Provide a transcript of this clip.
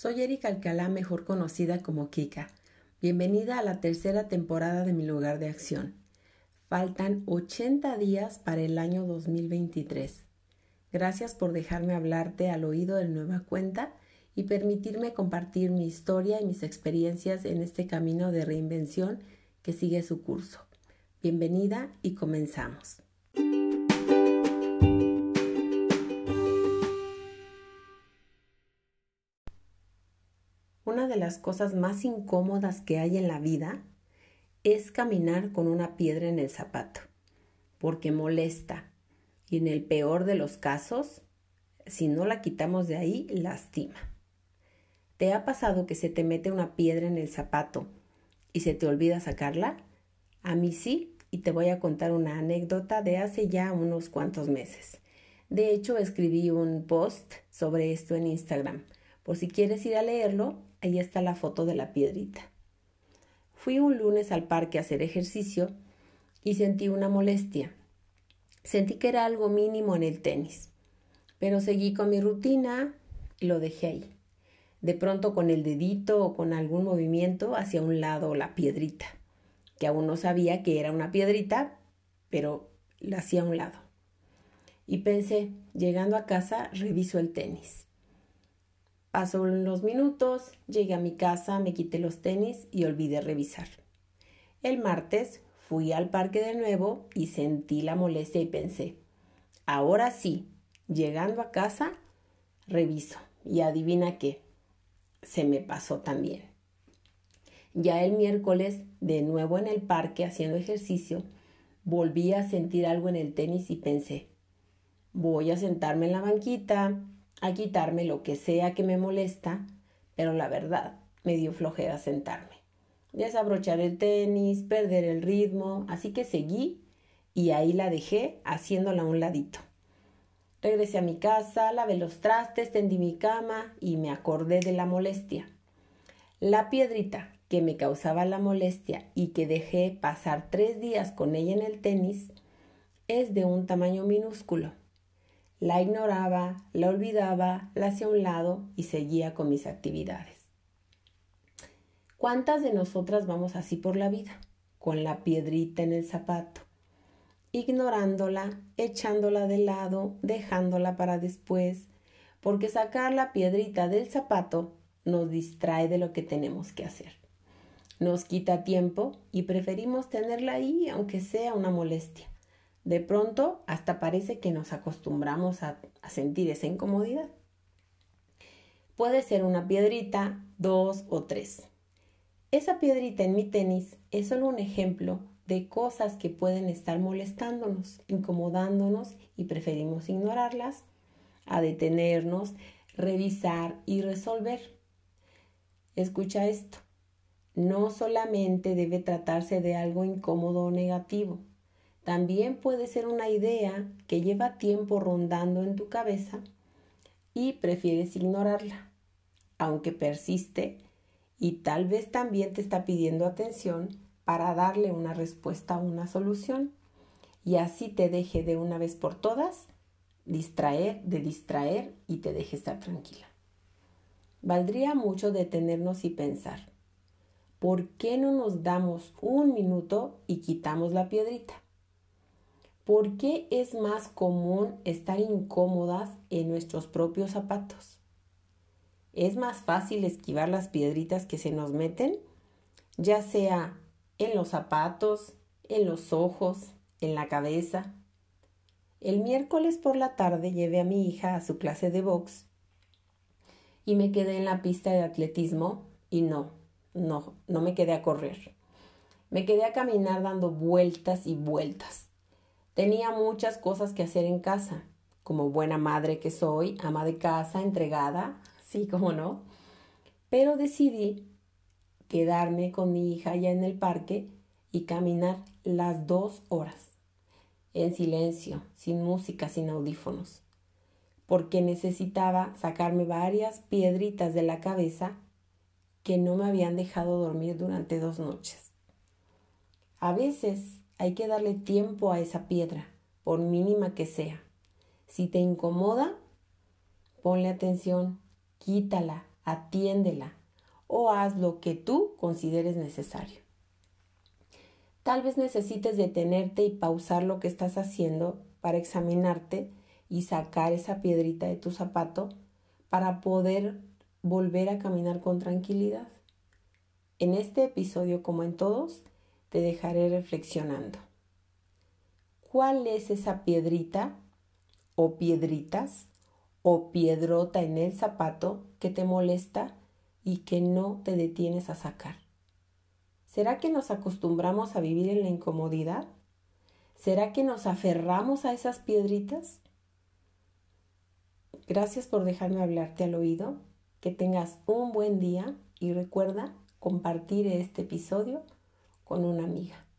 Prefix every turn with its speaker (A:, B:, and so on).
A: Soy Erika Alcalá, mejor conocida como Kika. Bienvenida a la tercera temporada de Mi lugar de acción. Faltan 80 días para el año 2023. Gracias por dejarme hablarte al oído de nueva cuenta y permitirme compartir mi historia y mis experiencias en este camino de reinvención que sigue su curso. Bienvenida y comenzamos. Una de las cosas más incómodas que hay en la vida es caminar con una piedra en el zapato, porque molesta y en el peor de los casos, si no la quitamos de ahí, lastima. ¿Te ha pasado que se te mete una piedra en el zapato y se te olvida sacarla? A mí sí, y te voy a contar una anécdota de hace ya unos cuantos meses. De hecho, escribí un post sobre esto en Instagram. Por si quieres ir a leerlo, ahí está la foto de la piedrita. Fui un lunes al parque a hacer ejercicio y sentí una molestia. Sentí que era algo mínimo en el tenis, pero seguí con mi rutina y lo dejé ahí. De pronto con el dedito o con algún movimiento hacia un lado la piedrita, que aún no sabía que era una piedrita, pero la hacía a un lado. Y pensé, llegando a casa, reviso el tenis. Pasó los minutos, llegué a mi casa, me quité los tenis y olvidé revisar. El martes fui al parque de nuevo y sentí la molestia y pensé, ahora sí, llegando a casa, reviso. Y adivina qué, se me pasó también. Ya el miércoles, de nuevo en el parque haciendo ejercicio, volví a sentir algo en el tenis y pensé, voy a sentarme en la banquita, a quitarme lo que sea que me molesta, pero la verdad me dio flojera sentarme. Desabrochar el tenis, perder el ritmo, así que seguí y ahí la dejé haciéndola a un ladito. Regresé a mi casa, lavé los trastes, tendí mi cama y me acordé de la molestia. La piedrita que me causaba la molestia y que dejé pasar tres días con ella en el tenis es de un tamaño minúsculo. La ignoraba, la olvidaba, la hacía a un lado y seguía con mis actividades. ¿Cuántas de nosotras vamos así por la vida? Con la piedrita en el zapato, ignorándola, echándola de lado, dejándola para después, porque sacar la piedrita del zapato nos distrae de lo que tenemos que hacer. Nos quita tiempo y preferimos tenerla ahí aunque sea una molestia. De pronto hasta parece que nos acostumbramos a, sentir esa incomodidad. Puede ser una piedrita, dos o tres. Esa piedrita en mi tenis es solo un ejemplo de cosas que pueden estar molestándonos, incomodándonos y preferimos ignorarlas, a detenernos, revisar y resolver. Escucha esto. No solamente debe tratarse de algo incómodo o negativo, también puede ser una idea que lleva tiempo rondando en tu cabeza y prefieres ignorarla, aunque persiste y tal vez también te está pidiendo atención para darle una respuesta o una solución y así te deje de una vez por todas distraer, de distraer y te deje estar tranquila. Valdría mucho detenernos y pensar, ¿por qué no nos damos un minuto y quitamos la piedrita? ¿Por qué es más común estar incómodas en nuestros propios zapatos? ¿Es más fácil esquivar las piedritas que se nos meten? Ya sea en los zapatos, en los ojos, en la cabeza. El miércoles por la tarde llevé a mi hija a su clase de box y me quedé en la pista de atletismo y no, no, no me quedé a correr. Me quedé a caminar dando vueltas y vueltas. Tenía muchas cosas que hacer en casa, como buena madre que soy, ama de casa, entregada, sí, como no. Pero decidí quedarme con mi hija ya en el parque y caminar las dos horas, en silencio, sin música, sin audífonos, porque necesitaba sacarme varias piedritas de la cabeza que no me habían dejado dormir durante dos noches. A veces hay que darle tiempo a esa piedra, por mínima que sea. Si te incomoda, ponle atención, quítala, atiéndela o haz lo que tú consideres necesario. Tal vez necesites detenerte y pausar lo que estás haciendo para examinarte y sacar esa piedrita de tu zapato para poder volver a caminar con tranquilidad. En este episodio, como en todos, te dejaré reflexionando. ¿Cuál es esa piedrita o piedritas o piedrota en el zapato que te molesta y que no te detienes a sacar? ¿Será que nos acostumbramos a vivir en la incomodidad? ¿Será que nos aferramos a esas piedritas? Gracias por dejarme hablarte al oído. Que tengas un buen día y recuerda compartir este episodio con una amiga.